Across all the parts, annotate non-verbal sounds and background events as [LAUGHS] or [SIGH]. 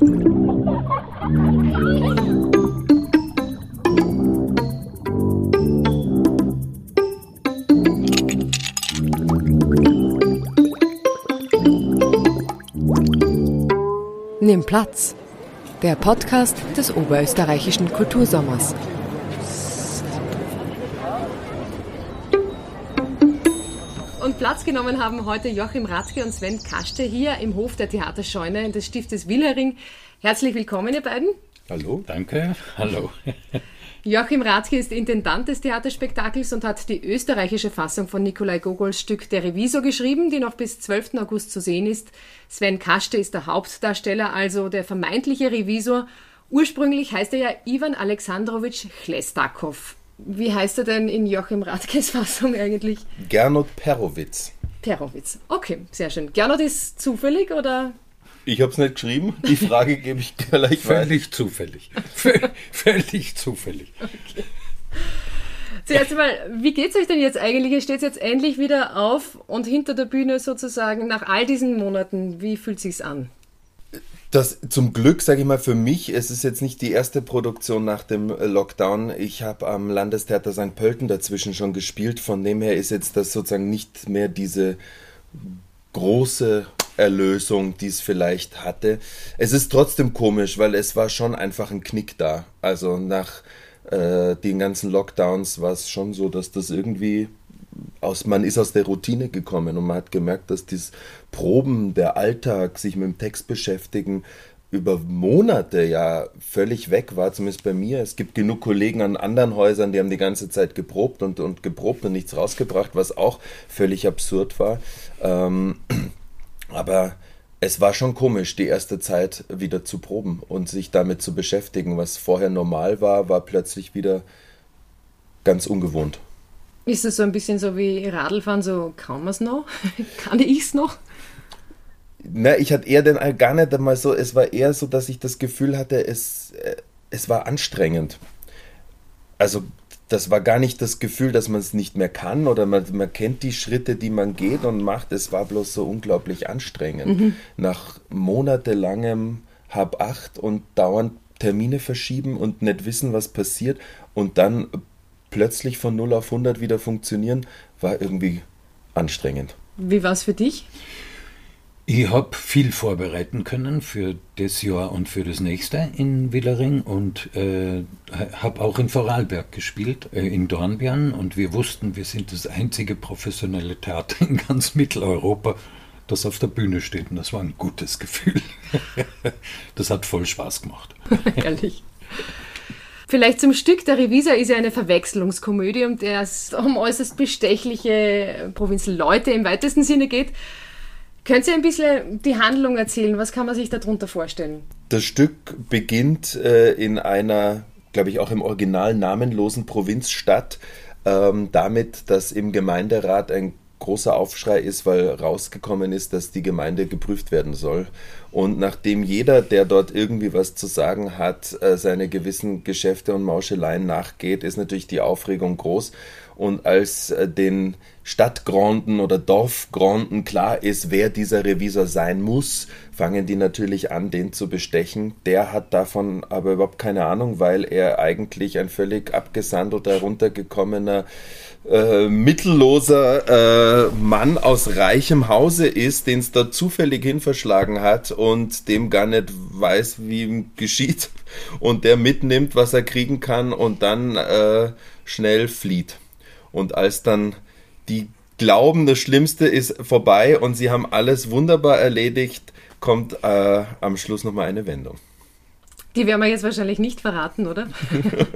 Nimm Platz. Der Podcast des Oberösterreichischen Kultursommers. Platz genommen haben heute Joachim Ratzke und Sven Kaschte hier im Hof der Theaterscheune des Stiftes Wilhering. Herzlich willkommen, ihr beiden. Hallo. Danke. [LAUGHS] Hallo. Joachim Rathke ist Intendant des Theaterspektakels und hat die österreichische Fassung von Nikolai Gogols Stück Der Revisor geschrieben, die noch bis 12. August zu sehen ist. Sven Kaschte ist der Hauptdarsteller, also der vermeintliche Revisor. Ursprünglich heißt er ja Ivan Alexandrowitsch Chlestakov. Wie heißt er denn in Joachim Rathkes [LAUGHS] Fassung eigentlich? Gernot Perowitz. Perowitz. Okay, sehr schön. Gernot ist zufällig oder ich habe es nicht geschrieben. Die Frage gebe ich gleich weiter. Völlig zufällig. [LAUGHS] Völlig zufällig. Okay. Zuerst einmal, wie geht es euch denn jetzt eigentlich? Ihr steht jetzt endlich wieder auf und hinter der Bühne sozusagen nach all diesen Monaten. Wie fühlt es sich an? Das zum Glück, sage ich mal, für mich, es ist jetzt nicht die erste Produktion nach dem Lockdown. Ich habe am Landestheater St. Pölten dazwischen schon gespielt. Von dem her ist jetzt das sozusagen nicht mehr diese große Erlösung, die es vielleicht hatte. Es ist trotzdem komisch, weil es war schon einfach ein Knick da. Also nach äh, den ganzen Lockdowns war es schon so, dass das irgendwie aus, man ist aus der Routine gekommen und man hat gemerkt, dass dieses Proben, der Alltag, sich mit dem Text beschäftigen, über Monate ja völlig weg war, zumindest bei mir. Es gibt genug Kollegen an anderen Häusern, die haben die ganze Zeit geprobt und, und geprobt und nichts rausgebracht, was auch völlig absurd war. Ähm, aber es war schon komisch, die erste Zeit wieder zu proben und sich damit zu beschäftigen. Was vorher normal war, war plötzlich wieder ganz ungewohnt. Ist es so ein bisschen so wie Radlfahren, so kann man es noch? [LAUGHS] kann ich es noch? Na, ich hatte eher den gar nicht einmal so, es war eher so, dass ich das Gefühl hatte, es, äh, es war anstrengend. Also das war gar nicht das Gefühl, dass man es nicht mehr kann oder man, man kennt die Schritte, die man geht und macht. Es war bloß so unglaublich anstrengend. Mhm. Nach monatelangem Hab acht und dauernd Termine verschieben und nicht wissen, was passiert und dann plötzlich von 0 auf 100 wieder funktionieren, war irgendwie anstrengend. Wie war es für dich? Ich habe viel vorbereiten können für das Jahr und für das nächste in Willering und äh, habe auch in Vorarlberg gespielt, äh, in Dornbirn. Und wir wussten, wir sind das einzige professionelle Theater in ganz Mitteleuropa, das auf der Bühne steht. Und das war ein gutes Gefühl. [LAUGHS] das hat voll Spaß gemacht. [LAUGHS] Ehrlich. Vielleicht zum Stück. Der Revisor ist ja eine Verwechslungskomödie, um der es um äußerst bestechliche Provinzleute im weitesten Sinne geht. Könnt ihr ein bisschen die Handlung erzählen? Was kann man sich darunter vorstellen? Das Stück beginnt äh, in einer, glaube ich, auch im Original namenlosen Provinzstadt ähm, damit, dass im Gemeinderat ein großer Aufschrei ist, weil rausgekommen ist, dass die Gemeinde geprüft werden soll. Und nachdem jeder, der dort irgendwie was zu sagen hat, äh, seine gewissen Geschäfte und Mauscheleien nachgeht, ist natürlich die Aufregung groß. Und als äh, den Stadtgranden oder Dorfgranden klar ist, wer dieser Revisor sein muss, fangen die natürlich an, den zu bestechen. Der hat davon aber überhaupt keine Ahnung, weil er eigentlich ein völlig abgesandelter, runtergekommener, äh, mittelloser äh, Mann aus reichem Hause ist, den es da zufällig hin verschlagen hat und dem gar nicht weiß, wie ihm geschieht [LAUGHS] und der mitnimmt, was er kriegen kann und dann äh, schnell flieht. Und als dann die glauben, das Schlimmste ist vorbei und sie haben alles wunderbar erledigt, kommt äh, am Schluss nochmal eine Wendung. Die werden wir jetzt wahrscheinlich nicht verraten, oder?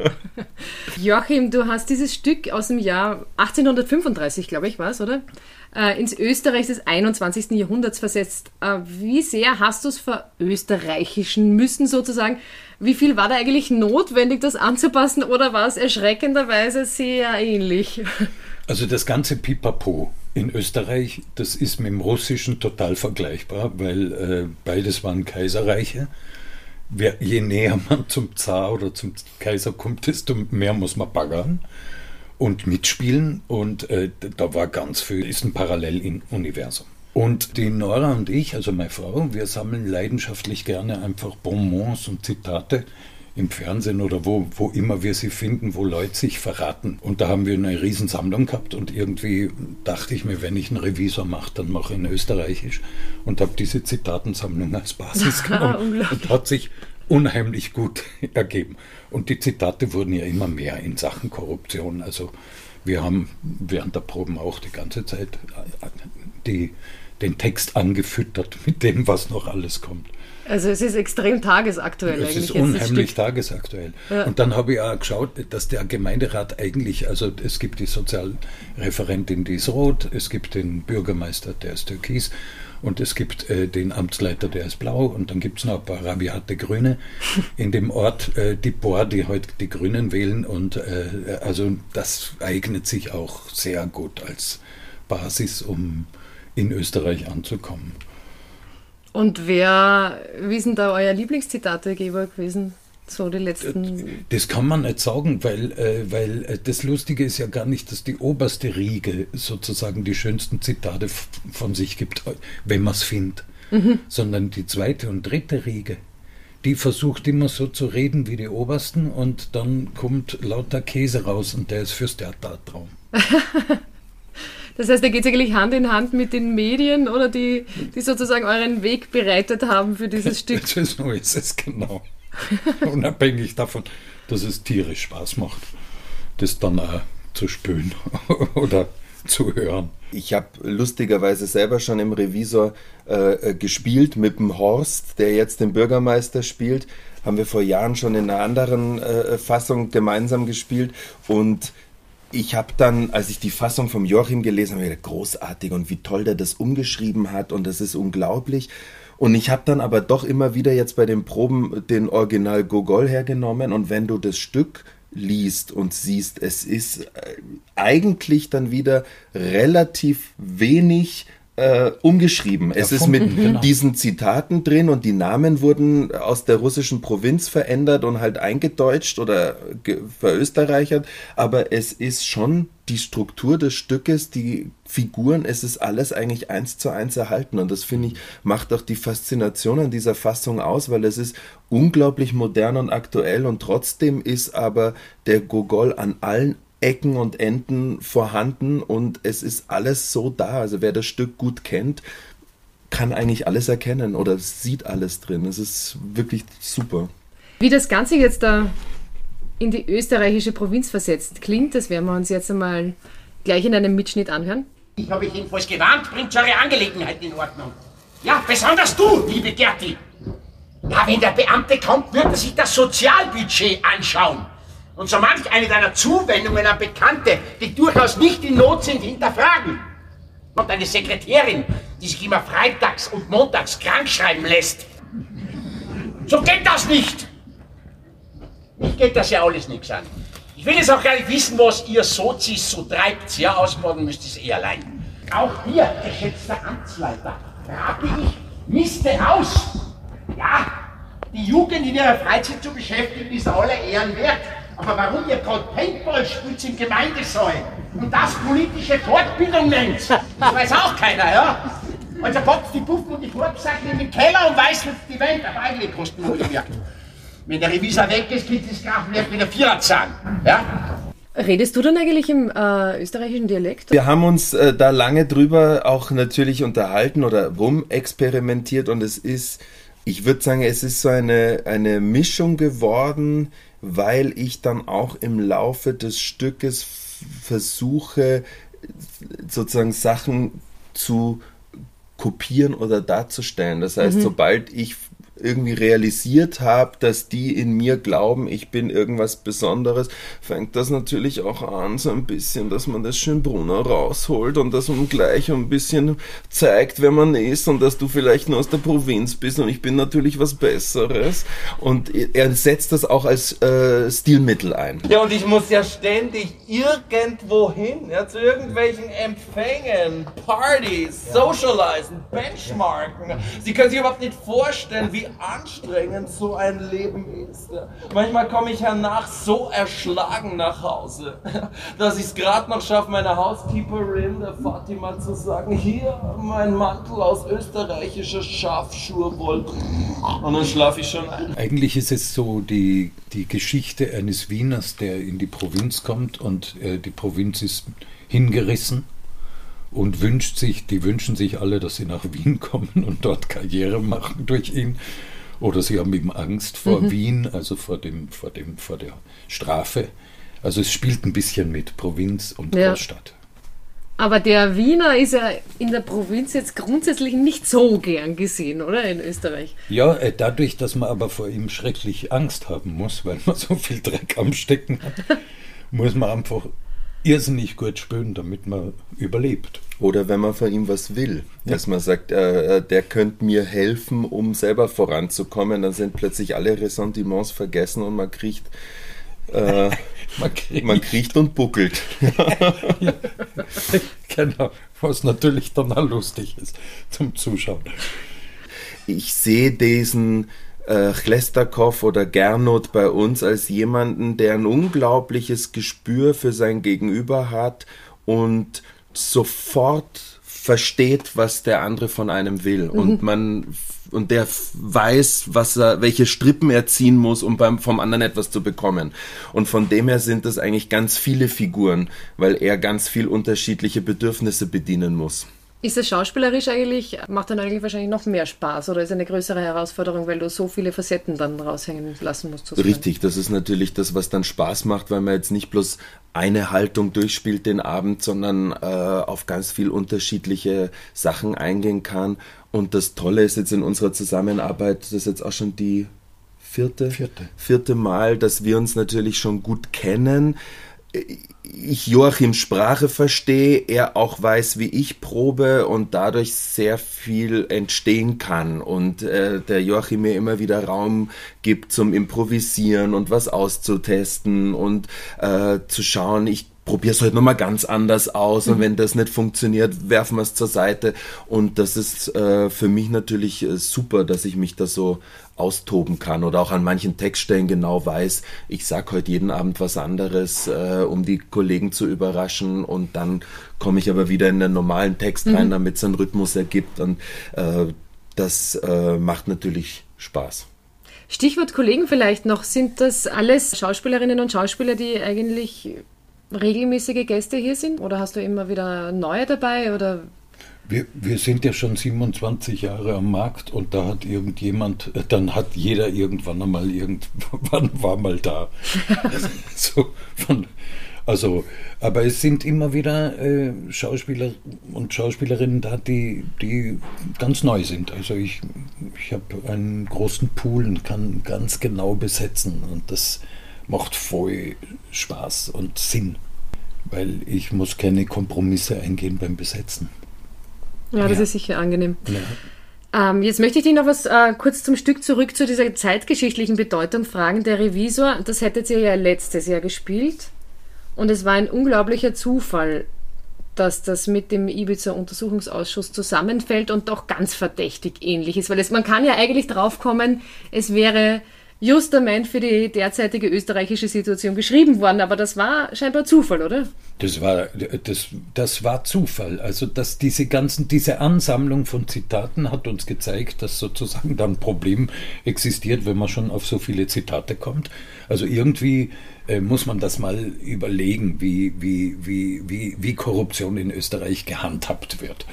[LAUGHS] Joachim, du hast dieses Stück aus dem Jahr 1835, glaube ich, war es, oder? Äh, ins Österreich des 21. Jahrhunderts versetzt. Äh, wie sehr hast du es verösterreichischen müssen, sozusagen? Wie viel war da eigentlich notwendig, das anzupassen, oder war es erschreckenderweise sehr ähnlich? Also das ganze Pipapo in Österreich, das ist mit dem Russischen total vergleichbar, weil äh, beides waren Kaiserreiche. Wer, je näher man zum Zar oder zum Kaiser kommt, desto mehr muss man baggern und mitspielen. Und äh, da war ganz viel, ist ein Paralleluniversum. Und die Nora und ich, also meine Frau, wir sammeln leidenschaftlich gerne einfach Bonbons und Zitate im Fernsehen oder wo, wo immer wir sie finden, wo Leute sich verraten. Und da haben wir eine Riesensammlung gehabt und irgendwie dachte ich mir, wenn ich einen Revisor mache, dann mache ich in Österreichisch und habe diese Zitatensammlung als Basis [LAUGHS] genommen und hat sich unheimlich gut [LAUGHS] ergeben. Und die Zitate wurden ja immer mehr in Sachen Korruption. Also wir haben während der Proben auch die ganze Zeit äh, die, den Text angefüttert mit dem, was noch alles kommt. Also es ist extrem tagesaktuell es eigentlich. Es ist unheimlich tagesaktuell. Ja. Und dann habe ich auch geschaut, dass der Gemeinderat eigentlich, also es gibt die Sozialreferentin, die ist rot, es gibt den Bürgermeister, der ist türkis und es gibt äh, den Amtsleiter, der ist blau und dann gibt es noch ein paar rabiate Grüne [LAUGHS] in dem Ort, äh, die Bohr, die heute die Grünen wählen und äh, also das eignet sich auch sehr gut als Basis, um in Österreich anzukommen. Und wer, wie sind da euer Lieblingszitategeber gewesen? So die letzten. Das kann man nicht sagen, weil, äh, weil äh, das Lustige ist ja gar nicht, dass die oberste Riege sozusagen die schönsten Zitate von sich gibt, wenn man es findet, mhm. sondern die zweite und dritte Riege. Die versucht immer so zu reden wie die obersten und dann kommt lauter Käse raus und der ist fürs Theatertraum. [LAUGHS] Das heißt, da geht es eigentlich Hand in Hand mit den Medien oder die, die sozusagen euren Weg bereitet haben für dieses [LAUGHS] Stück. so ist es, genau. Unabhängig davon, dass es tierisch Spaß macht, das dann auch zu spüren [LAUGHS] oder zu hören. Ich habe lustigerweise selber schon im Revisor äh, äh, gespielt mit dem Horst, der jetzt den Bürgermeister spielt. Haben wir vor Jahren schon in einer anderen äh, Fassung gemeinsam gespielt und ich habe dann, als ich die Fassung vom Joachim gelesen habe, gedacht, großartig und wie toll der das umgeschrieben hat und das ist unglaublich. Und ich habe dann aber doch immer wieder jetzt bei den Proben den Original Gogol hergenommen und wenn du das Stück liest und siehst, es ist äh, eigentlich dann wieder relativ wenig äh, umgeschrieben. Es ist mit genau. diesen Zitaten drin und die Namen wurden aus der russischen Provinz verändert und halt eingedeutscht oder verösterreichert, aber es ist schon die Struktur des Stückes, die Figuren, es ist alles eigentlich eins zu eins erhalten und das finde ich macht auch die Faszination an dieser Fassung aus, weil es ist unglaublich modern und aktuell und trotzdem ist aber der Gogol an allen Ecken und Enden vorhanden und es ist alles so da. Also wer das Stück gut kennt, kann eigentlich alles erkennen oder sieht alles drin. Es ist wirklich super. Wie das Ganze jetzt da in die österreichische Provinz versetzt klingt, das werden wir uns jetzt einmal gleich in einem Mitschnitt anhören. Ich habe euch jedenfalls gewarnt, bringt eure Angelegenheiten in Ordnung. Ja, besonders du, liebe Gerti. Ja, wenn der Beamte kommt, wird er sich das Sozialbudget anschauen und so manch eine deiner Zuwendungen an Bekannte, die durchaus nicht in Not sind, hinterfragen. Und eine Sekretärin, die sich immer freitags und montags krank schreiben lässt. So geht das nicht. Mich geht das ja alles nichts an. Ich will jetzt auch gar nicht wissen, was ihr Sozis so treibt. Ja, ausmorden müsst ihr es eh allein. Auch ihr, geschätzter Amtsleiter, rate ich, miste aus. Ja, die Jugend in ihrer Freizeit zu beschäftigen, ist aller Ehren wert. Aber warum ihr gerade Paintball spielt im Gemeindesaal und das politische Fortbildung nennt, das weiß auch keiner, ja? Also packt die Puffen und die Korbsachen in den Keller und weiß nicht die Welt, aber eigentlich kosten wir mehr. Wenn der Revisor weg ist, geht das Grafenwerk wieder Vierer zahlen, ja? Redest du dann eigentlich im äh, österreichischen Dialekt? Wir haben uns äh, da lange drüber auch natürlich unterhalten oder rumexperimentiert und es ist, ich würde sagen, es ist so eine, eine Mischung geworden weil ich dann auch im Laufe des Stückes versuche, sozusagen Sachen zu kopieren oder darzustellen. Das heißt, mhm. sobald ich irgendwie realisiert habe, dass die in mir glauben, ich bin irgendwas Besonderes, fängt das natürlich auch an, so ein bisschen, dass man das Schönbrunner rausholt und dass man gleich ein bisschen zeigt, wer man ist und dass du vielleicht nur aus der Provinz bist und ich bin natürlich was Besseres. Und er setzt das auch als äh, Stilmittel ein. Ja, und ich muss ja ständig irgendwo hin, ja, zu irgendwelchen Empfängen, Partys, ja. socialisen, benchmarken. Sie können sich überhaupt nicht vorstellen, wie anstrengend so ein Leben ist. Manchmal komme ich hernach so erschlagen nach Hause, [LAUGHS] dass ich es gerade noch schaffe, meiner Housekeeperin, der Fatima, zu sagen, hier mein Mantel aus österreichischer Schafschurwolle. Und dann schlafe ich schon ein. Eigentlich ist es so die, die Geschichte eines Wieners, der in die Provinz kommt und äh, die Provinz ist hingerissen und wünscht sich, die wünschen sich alle, dass sie nach Wien [LAUGHS] kommen und dort Karriere machen durch ihn. Oder sie haben eben Angst vor mhm. Wien, also vor, dem, vor, dem, vor der Strafe. Also es spielt ein bisschen mit Provinz und ja. Großstadt. Aber der Wiener ist ja in der Provinz jetzt grundsätzlich nicht so gern gesehen, oder? In Österreich. Ja, äh, dadurch, dass man aber vor ihm schrecklich Angst haben muss, weil man so viel Dreck am Stecken hat, [LAUGHS] muss man einfach irrsinnig gut spüren, damit man überlebt. Oder wenn man von ihm was will, ja. dass man sagt, äh, äh, der könnte mir helfen, um selber voranzukommen, dann sind plötzlich alle Ressentiments vergessen und man kriegt, äh, [LAUGHS] man, kriegt. man kriecht und buckelt. [LAUGHS] ja, genau, was natürlich dann auch lustig ist zum Zuschauen. Ich sehe diesen äh, Chlestakov oder Gernot bei uns als jemanden, der ein unglaubliches Gespür für sein Gegenüber hat und sofort versteht, was der andere von einem will. Mhm. Und man und der weiß, was er, welche Strippen er ziehen muss, um beim, vom anderen etwas zu bekommen. Und von dem her sind das eigentlich ganz viele Figuren, weil er ganz viel unterschiedliche Bedürfnisse bedienen muss. Ist es schauspielerisch eigentlich, macht dann eigentlich wahrscheinlich noch mehr Spaß oder ist eine größere Herausforderung, weil du so viele Facetten dann raushängen lassen musst? Sozusagen? Richtig, das ist natürlich das, was dann Spaß macht, weil man jetzt nicht bloß eine Haltung durchspielt den Abend, sondern äh, auf ganz viel unterschiedliche Sachen eingehen kann. Und das Tolle ist jetzt in unserer Zusammenarbeit, das ist jetzt auch schon die vierte, vierte. vierte Mal, dass wir uns natürlich schon gut kennen ich Joachim Sprache verstehe, er auch weiß, wie ich probe und dadurch sehr viel entstehen kann. Und äh, der Joachim mir immer wieder Raum gibt zum Improvisieren und was auszutesten und äh, zu schauen, ich probiere es heute nochmal ganz anders aus und mhm. wenn das nicht funktioniert, werfen wir es zur Seite und das ist äh, für mich natürlich äh, super, dass ich mich da so austoben kann oder auch an manchen Textstellen genau weiß, ich sag heute jeden Abend was anderes, äh, um die Kollegen zu überraschen und dann komme ich aber wieder in den normalen Text rein, mhm. damit es einen Rhythmus ergibt und äh, das äh, macht natürlich Spaß. Stichwort Kollegen vielleicht noch, sind das alles Schauspielerinnen und Schauspieler, die eigentlich regelmäßige Gäste hier sind? Oder hast du immer wieder neue dabei? Oder wir, wir sind ja schon 27 Jahre am Markt und da hat irgendjemand, dann hat jeder irgendwann einmal irgendwann [LAUGHS] war mal da. [LAUGHS] so von, also, aber es sind immer wieder äh, Schauspieler und Schauspielerinnen da, die, die ganz neu sind. Also ich, ich habe einen großen Pool und kann ganz genau besetzen und das macht voll Spaß und Sinn, weil ich muss keine Kompromisse eingehen beim Besetzen. Ja, das ja. ist sicher angenehm. Ja. Ähm, jetzt möchte ich dich noch was äh, kurz zum Stück zurück zu dieser zeitgeschichtlichen Bedeutung fragen. Der Revisor, das hättet ihr ja letztes Jahr gespielt. Und es war ein unglaublicher Zufall, dass das mit dem Ibiza-Untersuchungsausschuss zusammenfällt und doch ganz verdächtig ähnlich ist. Weil es, man kann ja eigentlich draufkommen, es wäre Justament für die derzeitige österreichische Situation geschrieben worden, aber das war scheinbar Zufall, oder? Das war, das, das war Zufall. Also, dass diese ganzen, diese Ansammlung von Zitaten hat uns gezeigt, dass sozusagen da ein Problem existiert, wenn man schon auf so viele Zitate kommt. Also irgendwie äh, muss man das mal überlegen, wie, wie, wie, wie, wie Korruption in Österreich gehandhabt wird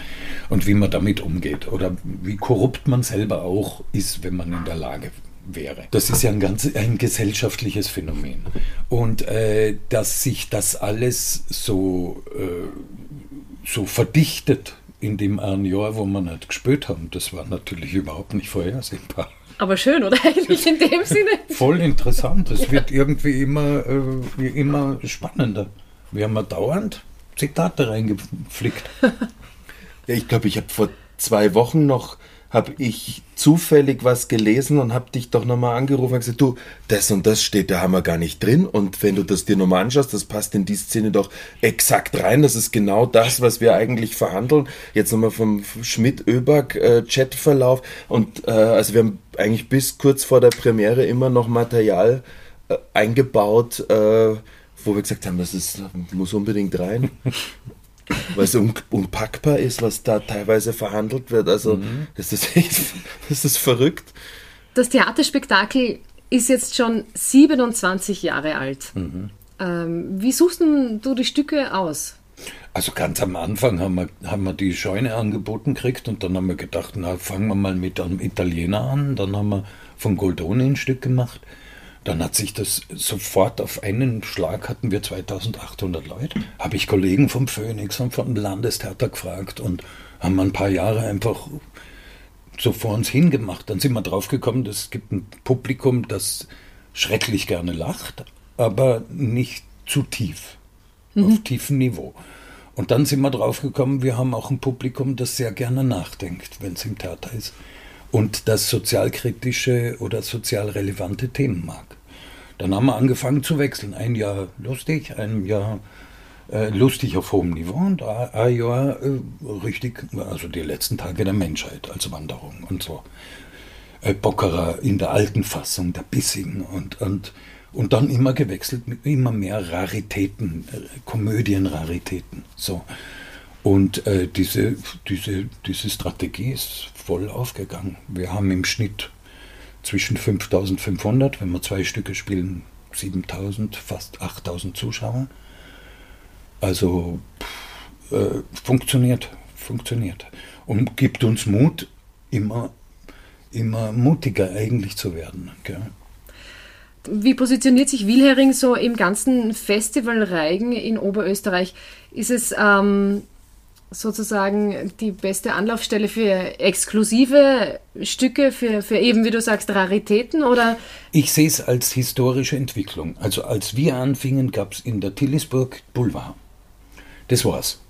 und wie man damit umgeht oder wie korrupt man selber auch ist, wenn man in der Lage ist wäre. Das ist ja ein ganz ein gesellschaftliches Phänomen. Und äh, dass sich das alles so, äh, so verdichtet in dem einen Jahr, wo man nicht gespürt haben, das war natürlich überhaupt nicht vorhersehbar. Aber schön, oder [LAUGHS] eigentlich in dem Sinne? Voll interessant. Es ja. wird irgendwie immer, äh, immer spannender. Wir haben ja dauernd Zitate reingeflickt. [LAUGHS] ja, ich glaube, ich habe vor zwei Wochen noch habe ich zufällig was gelesen und habe dich doch nochmal angerufen und gesagt, du, das und das steht, da haben wir gar nicht drin. Und wenn du das dir nochmal anschaust, das passt in die Szene doch exakt rein. Das ist genau das, was wir eigentlich verhandeln. Jetzt nochmal vom Schmidt-Öberg-Chatverlauf. Und äh, also wir haben eigentlich bis kurz vor der Premiere immer noch Material äh, eingebaut, äh, wo wir gesagt haben, das ist, muss unbedingt rein [LAUGHS] weil es un unpackbar ist, was da teilweise verhandelt wird. Also mhm. das ist echt, [LAUGHS] das ist verrückt. Das Theaterspektakel ist jetzt schon 27 Jahre alt. Mhm. Ähm, wie suchst du die Stücke aus? Also ganz am Anfang haben wir, haben wir die Scheune angeboten gekriegt und dann haben wir gedacht, na fangen wir mal mit einem Italiener an. Dann haben wir von Goldoni ein Stück gemacht. Dann hat sich das sofort auf einen Schlag hatten wir 2800 Leute. Habe ich Kollegen vom Phoenix und vom Landestheater gefragt und haben ein paar Jahre einfach so vor uns hingemacht. Dann sind wir draufgekommen, es gibt ein Publikum, das schrecklich gerne lacht, aber nicht zu tief, mhm. auf tiefem Niveau. Und dann sind wir draufgekommen, wir haben auch ein Publikum, das sehr gerne nachdenkt, wenn es im Theater ist und das sozialkritische oder sozial relevante Themen mag. Dann haben wir angefangen zu wechseln. Ein Jahr lustig, ein Jahr äh, lustig auf hohem Niveau und ein Jahr äh, richtig, also die letzten Tage der Menschheit als Wanderung und so. Äh, Bockerer in der alten Fassung, der bissigen und, und, und dann immer gewechselt mit immer mehr Raritäten, äh, Komödienraritäten. So. Und äh, diese, diese, diese Strategie ist voll aufgegangen. Wir haben im Schnitt zwischen 5500, wenn wir zwei Stücke spielen, 7000, fast 8000 Zuschauer. Also äh, funktioniert, funktioniert. Und gibt uns Mut, immer, immer mutiger eigentlich zu werden. Gell? Wie positioniert sich Wilhering so im ganzen Festival Reigen in Oberösterreich? Ist es ähm, sozusagen die beste Anlaufstelle für exklusive Stücke, für, für eben, wie du sagst, Raritäten oder? Ich sehe es als historische Entwicklung. Also als wir anfingen, gab es in der Tillisburg Boulevard. Das war's.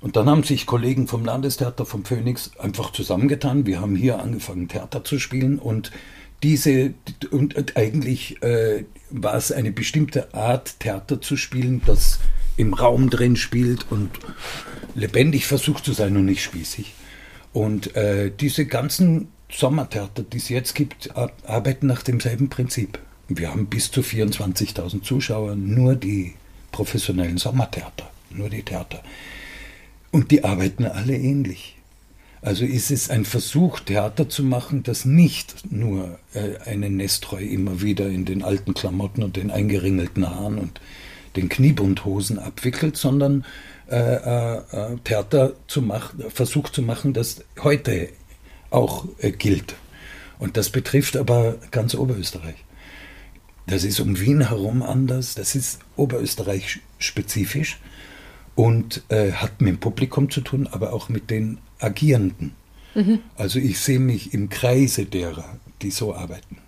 Und dann haben sich Kollegen vom Landestheater, vom Phoenix einfach zusammengetan. Wir haben hier angefangen, Theater zu spielen und diese, und eigentlich äh, war es eine bestimmte Art, Theater zu spielen, das im Raum drin spielt und lebendig versucht zu sein und nicht spießig. Und äh, diese ganzen Sommertheater, die es jetzt gibt, arbeiten nach demselben Prinzip. Wir haben bis zu 24.000 Zuschauer, nur die professionellen Sommertheater, nur die Theater. Und die arbeiten alle ähnlich. Also ist es ein Versuch, Theater zu machen, das nicht nur äh, einen Nestreu immer wieder in den alten Klamotten und den eingeringelten Haaren und den Kniebundhosen abwickelt, sondern äh, äh, äh, Theater zu machen, Versuch zu machen, das heute auch äh, gilt. Und das betrifft aber ganz Oberösterreich. Das ist um Wien herum anders, das ist Oberösterreich spezifisch und äh, hat mit dem Publikum zu tun, aber auch mit den Agierenden. Mhm. Also ich sehe mich im Kreise derer, die so arbeiten.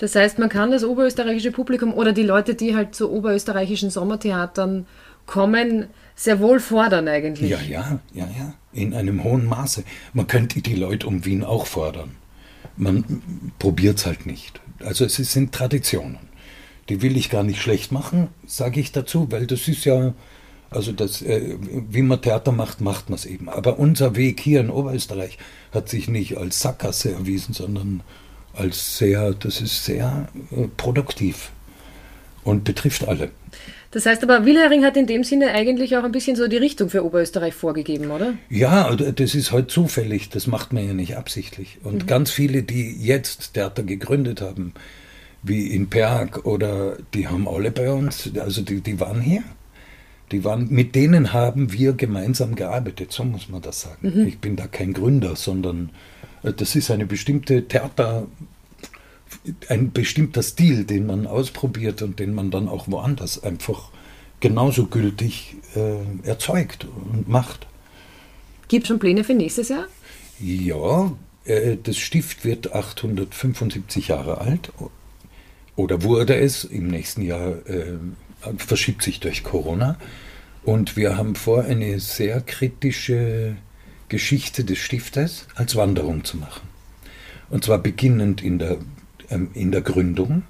Das heißt, man kann das oberösterreichische Publikum oder die Leute, die halt zu oberösterreichischen Sommertheatern kommen, sehr wohl fordern eigentlich. Ja, ja, ja, ja. In einem hohen Maße. Man könnte die Leute um Wien auch fordern. Man probiert es halt nicht. Also es sind Traditionen. Die will ich gar nicht schlecht machen, sage ich dazu, weil das ist ja, also das, äh, wie man Theater macht, macht man es eben. Aber unser Weg hier in Oberösterreich hat sich nicht als Sackgasse erwiesen, sondern als sehr, das ist sehr äh, produktiv und betrifft alle. Das heißt aber, Wilhering hat in dem Sinne eigentlich auch ein bisschen so die Richtung für Oberösterreich vorgegeben, oder? Ja, das ist halt zufällig, das macht man ja nicht absichtlich. Und mhm. ganz viele, die jetzt Theater gegründet haben, wie in Perg oder die haben alle bei uns, also die, die waren hier. Die waren, mit denen haben wir gemeinsam gearbeitet, so muss man das sagen. Mhm. Ich bin da kein Gründer, sondern das ist eine bestimmte Theater, ein bestimmter Stil, den man ausprobiert und den man dann auch woanders einfach genauso gültig äh, erzeugt und macht. Gibt es schon Pläne für nächstes Jahr? Ja, äh, das Stift wird 875 Jahre alt oder wurde es. Im nächsten Jahr äh, verschiebt sich durch Corona. Und wir haben vor, eine sehr kritische Geschichte des Stiftes als Wanderung zu machen. Und zwar beginnend in der, ähm, in der Gründung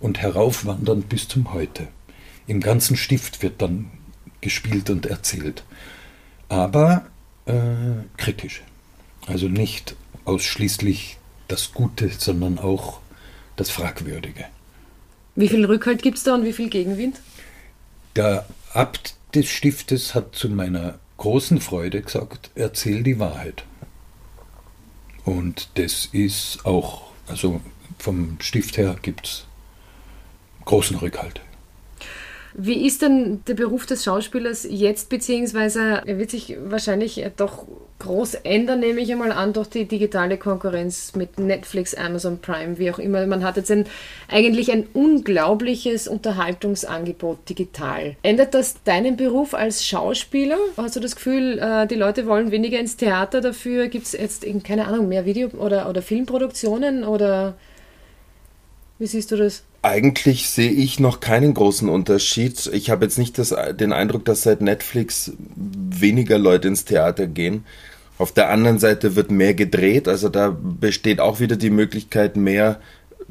und heraufwandernd bis zum Heute. Im ganzen Stift wird dann gespielt und erzählt. Aber äh, kritisch. Also nicht ausschließlich das Gute, sondern auch das Fragwürdige. Wie viel Rückhalt gibt es da und wie viel Gegenwind? Der Abt des Stiftes hat zu meiner großen Freude gesagt, erzähl die Wahrheit. Und das ist auch, also vom Stift her gibt es großen Rückhalt. Wie ist denn der Beruf des Schauspielers jetzt, beziehungsweise er wird sich wahrscheinlich doch groß ändern, nehme ich einmal an, durch die digitale Konkurrenz mit Netflix, Amazon Prime, wie auch immer. Man hat jetzt ein, eigentlich ein unglaubliches Unterhaltungsangebot digital. Ändert das deinen Beruf als Schauspieler? Hast du das Gefühl, äh, die Leute wollen weniger ins Theater, dafür gibt es jetzt, keine Ahnung, mehr Video- oder, oder Filmproduktionen oder wie siehst du das? Eigentlich sehe ich noch keinen großen Unterschied. Ich habe jetzt nicht das, den Eindruck, dass seit Netflix weniger Leute ins Theater gehen. Auf der anderen Seite wird mehr gedreht, also da besteht auch wieder die Möglichkeit, mehr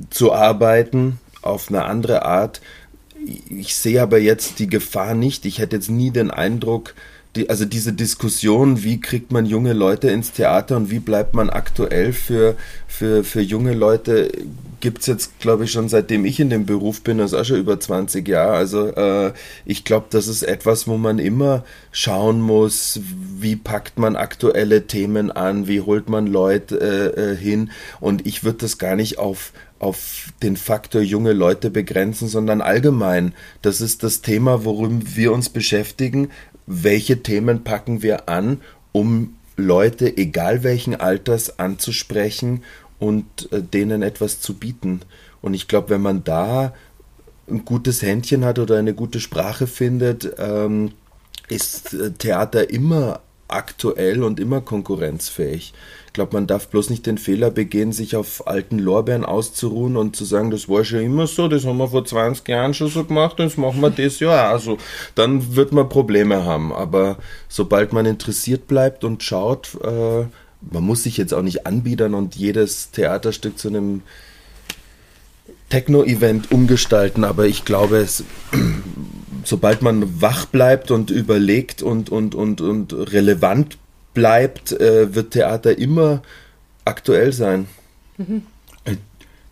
zu arbeiten auf eine andere Art. Ich sehe aber jetzt die Gefahr nicht. Ich hätte jetzt nie den Eindruck, die, also diese Diskussion, wie kriegt man junge Leute ins Theater und wie bleibt man aktuell für, für, für junge Leute, gibt es jetzt, glaube ich, schon seitdem ich in dem Beruf bin, das ist auch schon über 20 Jahre. Also äh, ich glaube, das ist etwas, wo man immer schauen muss, wie packt man aktuelle Themen an, wie holt man Leute äh, äh hin. Und ich würde das gar nicht auf auf den Faktor junge Leute begrenzen, sondern allgemein. Das ist das Thema, worum wir uns beschäftigen welche Themen packen wir an, um Leute, egal welchen Alters, anzusprechen und äh, denen etwas zu bieten. Und ich glaube, wenn man da ein gutes Händchen hat oder eine gute Sprache findet, ähm, ist äh, Theater immer aktuell und immer konkurrenzfähig glaube, man darf bloß nicht den Fehler begehen, sich auf alten Lorbeeren auszuruhen und zu sagen, das war schon immer so, das haben wir vor 20 Jahren schon so gemacht, das machen wir das Jahr. Also dann wird man Probleme haben. Aber sobald man interessiert bleibt und schaut, äh, man muss sich jetzt auch nicht anbiedern und jedes Theaterstück zu einem Techno-Event umgestalten, aber ich glaube, es, [CLEARS THROAT] sobald man wach bleibt und überlegt und, und, und, und relevant bleibt, äh, wird Theater immer aktuell sein. Mhm.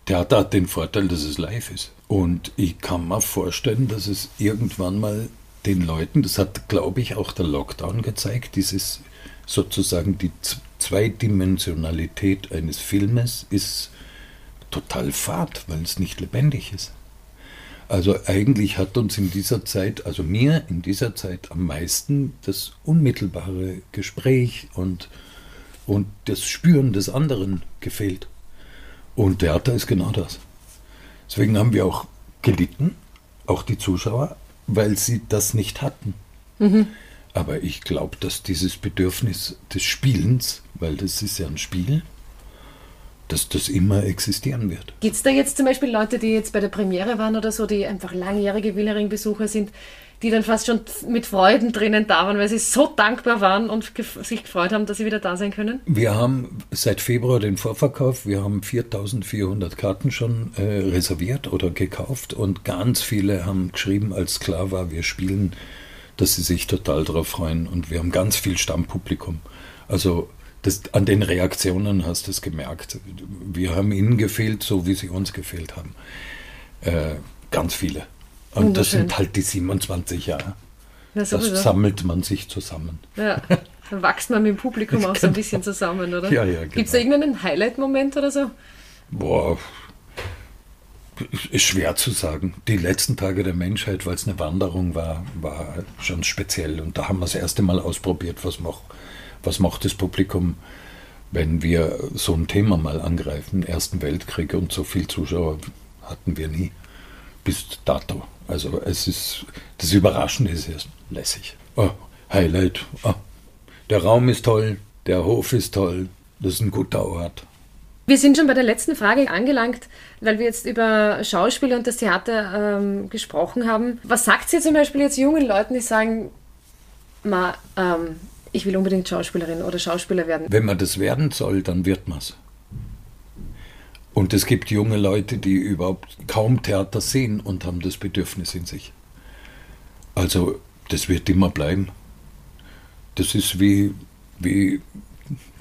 Theater hat den Vorteil, dass es live ist. Und ich kann mir vorstellen, dass es irgendwann mal den Leuten, das hat, glaube ich, auch der Lockdown gezeigt, dieses sozusagen die Zweidimensionalität eines Filmes ist total fad, weil es nicht lebendig ist. Also eigentlich hat uns in dieser Zeit, also mir in dieser Zeit am meisten das unmittelbare Gespräch und, und das Spüren des anderen gefehlt. Und Theater ist genau das. Deswegen haben wir auch gelitten, auch die Zuschauer, weil sie das nicht hatten. Mhm. Aber ich glaube, dass dieses Bedürfnis des Spielens, weil das ist ja ein Spiel, dass das immer existieren wird. Gibt es da jetzt zum Beispiel Leute, die jetzt bei der Premiere waren oder so, die einfach langjährige Willering-Besucher sind, die dann fast schon mit Freuden drinnen da waren, weil sie so dankbar waren und sich gefreut haben, dass sie wieder da sein können? Wir haben seit Februar den Vorverkauf, wir haben 4400 Karten schon äh, reserviert oder gekauft und ganz viele haben geschrieben, als klar war, wir spielen, dass sie sich total darauf freuen und wir haben ganz viel Stammpublikum. Also das, an den Reaktionen hast du es gemerkt. Wir haben ihnen gefehlt, so wie sie uns gefehlt haben. Äh, ganz viele. Und das sind halt die 27 Jahre. Ja, das sammelt man sich zusammen. Ja, dann wächst man mit dem Publikum auch so ein bisschen zusammen, oder? Ja, ja, genau. Gibt es da irgendeinen Highlight-Moment oder so? Boah, ist schwer zu sagen. Die letzten Tage der Menschheit, weil es eine Wanderung war, war schon speziell. Und da haben wir das erste Mal ausprobiert, was macht was macht das Publikum, wenn wir so ein Thema mal angreifen, Ersten Weltkrieg und so viele Zuschauer hatten wir nie bis dato. Also es ist, das Überraschende ist erst lässig. Oh, Highlight, oh, der Raum ist toll, der Hof ist toll, das ist ein guter Ort. Wir sind schon bei der letzten Frage angelangt, weil wir jetzt über Schauspieler und das Theater ähm, gesprochen haben. Was sagt sie zum Beispiel jetzt jungen Leuten, die sagen, ma, ähm, ich will unbedingt Schauspielerin oder Schauspieler werden. Wenn man das werden soll, dann wird man es. Und es gibt junge Leute, die überhaupt kaum Theater sehen und haben das Bedürfnis in sich. Also das wird immer bleiben. Das ist wie, wie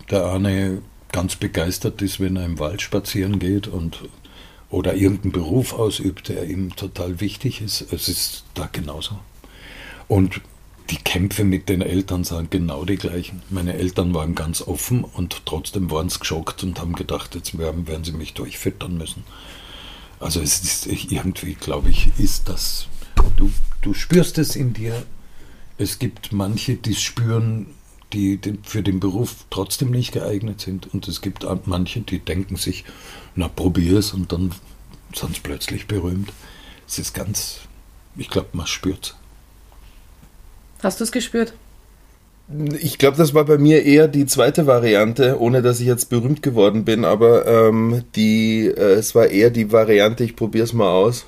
der eine ganz begeistert ist, wenn er im Wald spazieren geht und oder irgendeinen Beruf ausübt, der ihm total wichtig ist. Es ist da genauso. Und die Kämpfe mit den Eltern sind genau die gleichen. Meine Eltern waren ganz offen und trotzdem waren sie geschockt und haben gedacht, jetzt werden, werden sie mich durchfüttern müssen. Also es ist irgendwie, glaube ich, ist das, du, du spürst es in dir. Es gibt manche, die es spüren, die für den Beruf trotzdem nicht geeignet sind. Und es gibt manche, die denken sich, na probier es und dann sind sie plötzlich berühmt. Es ist ganz, ich glaube, man spürt es. Hast du es gespürt? Ich glaube, das war bei mir eher die zweite Variante, ohne dass ich jetzt berühmt geworden bin, aber ähm, die, äh, es war eher die Variante, ich probiere es mal aus.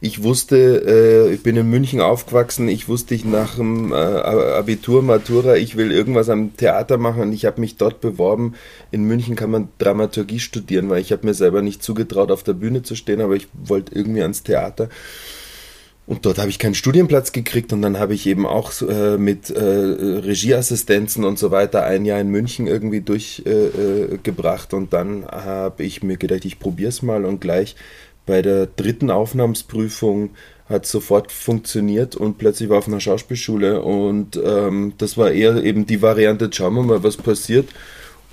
Ich wusste, äh, ich bin in München aufgewachsen, ich wusste ich nach dem äh, Abitur, Matura, ich will irgendwas am Theater machen und ich habe mich dort beworben. In München kann man Dramaturgie studieren, weil ich habe mir selber nicht zugetraut, auf der Bühne zu stehen, aber ich wollte irgendwie ans Theater. Und dort habe ich keinen Studienplatz gekriegt und dann habe ich eben auch äh, mit äh, Regieassistenzen und so weiter ein Jahr in München irgendwie durchgebracht äh, und dann habe ich mir gedacht, ich probiere es mal und gleich bei der dritten Aufnahmsprüfung hat sofort funktioniert und plötzlich war auf einer Schauspielschule und ähm, das war eher eben die Variante, schauen wir mal, was passiert.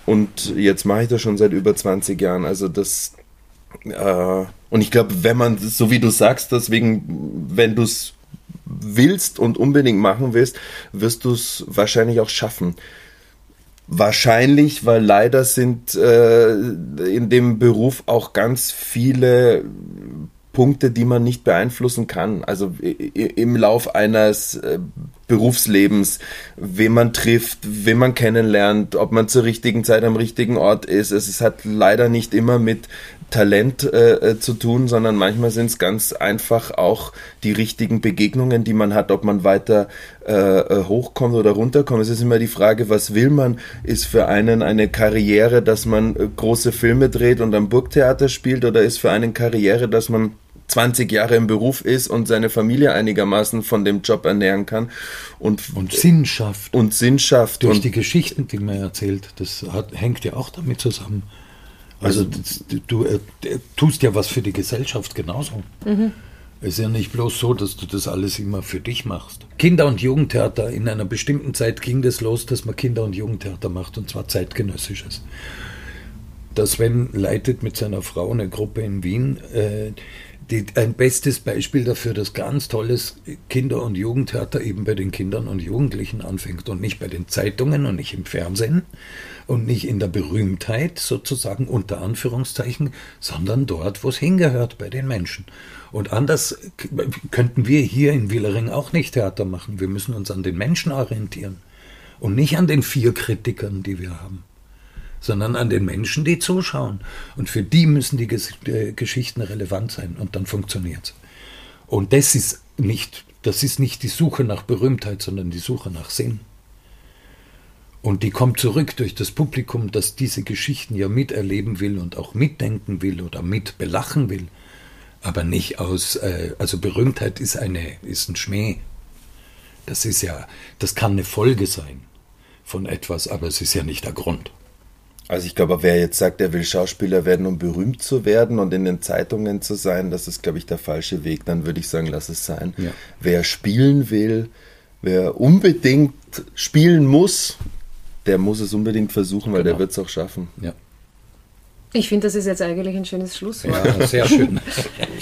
Und jetzt mache ich das schon seit über 20 Jahren. Also das, äh, und ich glaube, wenn man, so wie du sagst, deswegen, wenn du es willst und unbedingt machen willst, wirst du es wahrscheinlich auch schaffen. Wahrscheinlich, weil leider sind äh, in dem Beruf auch ganz viele Punkte, die man nicht beeinflussen kann. Also im Lauf eines äh, Berufslebens, wen man trifft, wen man kennenlernt, ob man zur richtigen Zeit am richtigen Ort ist. Es hat leider nicht immer mit Talent äh, äh, zu tun, sondern manchmal sind es ganz einfach auch die richtigen Begegnungen, die man hat, ob man weiter äh, äh, hochkommt oder runterkommt. Es ist immer die Frage, was will man? Ist für einen eine Karriere, dass man äh, große Filme dreht und am Burgtheater spielt oder ist für einen Karriere, dass man 20 Jahre im Beruf ist und seine Familie einigermaßen von dem Job ernähren kann und, und Sinn schafft. Und Sinn schafft. Durch und die Geschichten, die man erzählt, das hat, hängt ja auch damit zusammen. Also, also du, äh, tust ja was für die Gesellschaft genauso. Mhm. Es ist ja nicht bloß so, dass du das alles immer für dich machst. Kinder- und Jugendtheater, in einer bestimmten Zeit ging das los, dass man Kinder- und Jugendtheater macht, und zwar zeitgenössisches. Der Sven leitet mit seiner Frau eine Gruppe in Wien, äh, die, ein bestes Beispiel dafür, dass ganz tolles Kinder- und Jugendtheater eben bei den Kindern und Jugendlichen anfängt und nicht bei den Zeitungen und nicht im Fernsehen und nicht in der Berühmtheit sozusagen unter Anführungszeichen, sondern dort, wo es hingehört, bei den Menschen. Und anders könnten wir hier in Willering auch nicht Theater machen. Wir müssen uns an den Menschen orientieren und nicht an den vier Kritikern, die wir haben sondern an den Menschen, die zuschauen. Und für die müssen die äh, Geschichten relevant sein und dann funktioniert es. Und das ist nicht, das ist nicht die Suche nach Berühmtheit, sondern die Suche nach Sinn. Und die kommt zurück durch das Publikum, das diese Geschichten ja miterleben will und auch mitdenken will oder mitbelachen will. Aber nicht aus, äh, also Berühmtheit ist eine, ist ein Schmäh. Das ist ja, das kann eine Folge sein von etwas, aber es ist ja nicht der Grund. Also ich glaube, wer jetzt sagt, er will Schauspieler werden, um berühmt zu werden und in den Zeitungen zu sein, das ist, glaube ich, der falsche Weg. Dann würde ich sagen, lass es sein. Ja. Wer spielen will, wer unbedingt spielen muss, der muss es unbedingt versuchen, weil genau. der wird es auch schaffen. Ja. Ich finde, das ist jetzt eigentlich ein schönes Schlusswort. Ja, sehr schön.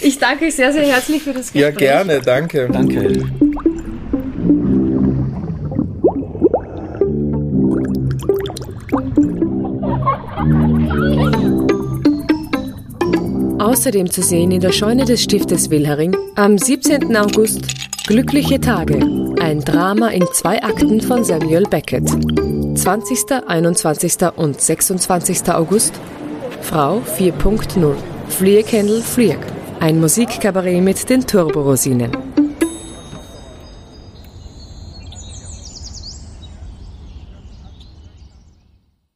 Ich danke euch sehr, sehr herzlich für das Gespräch. Ja, gerne, danke. Danke. Außerdem zu sehen in der Scheune des Stiftes Wilhering am 17. August Glückliche Tage, ein Drama in zwei Akten von Samuel Beckett. 20., 21. und 26. August Frau 4.0 Flieg Händel Flieg, ein Musikkabarett mit den Turborosinen.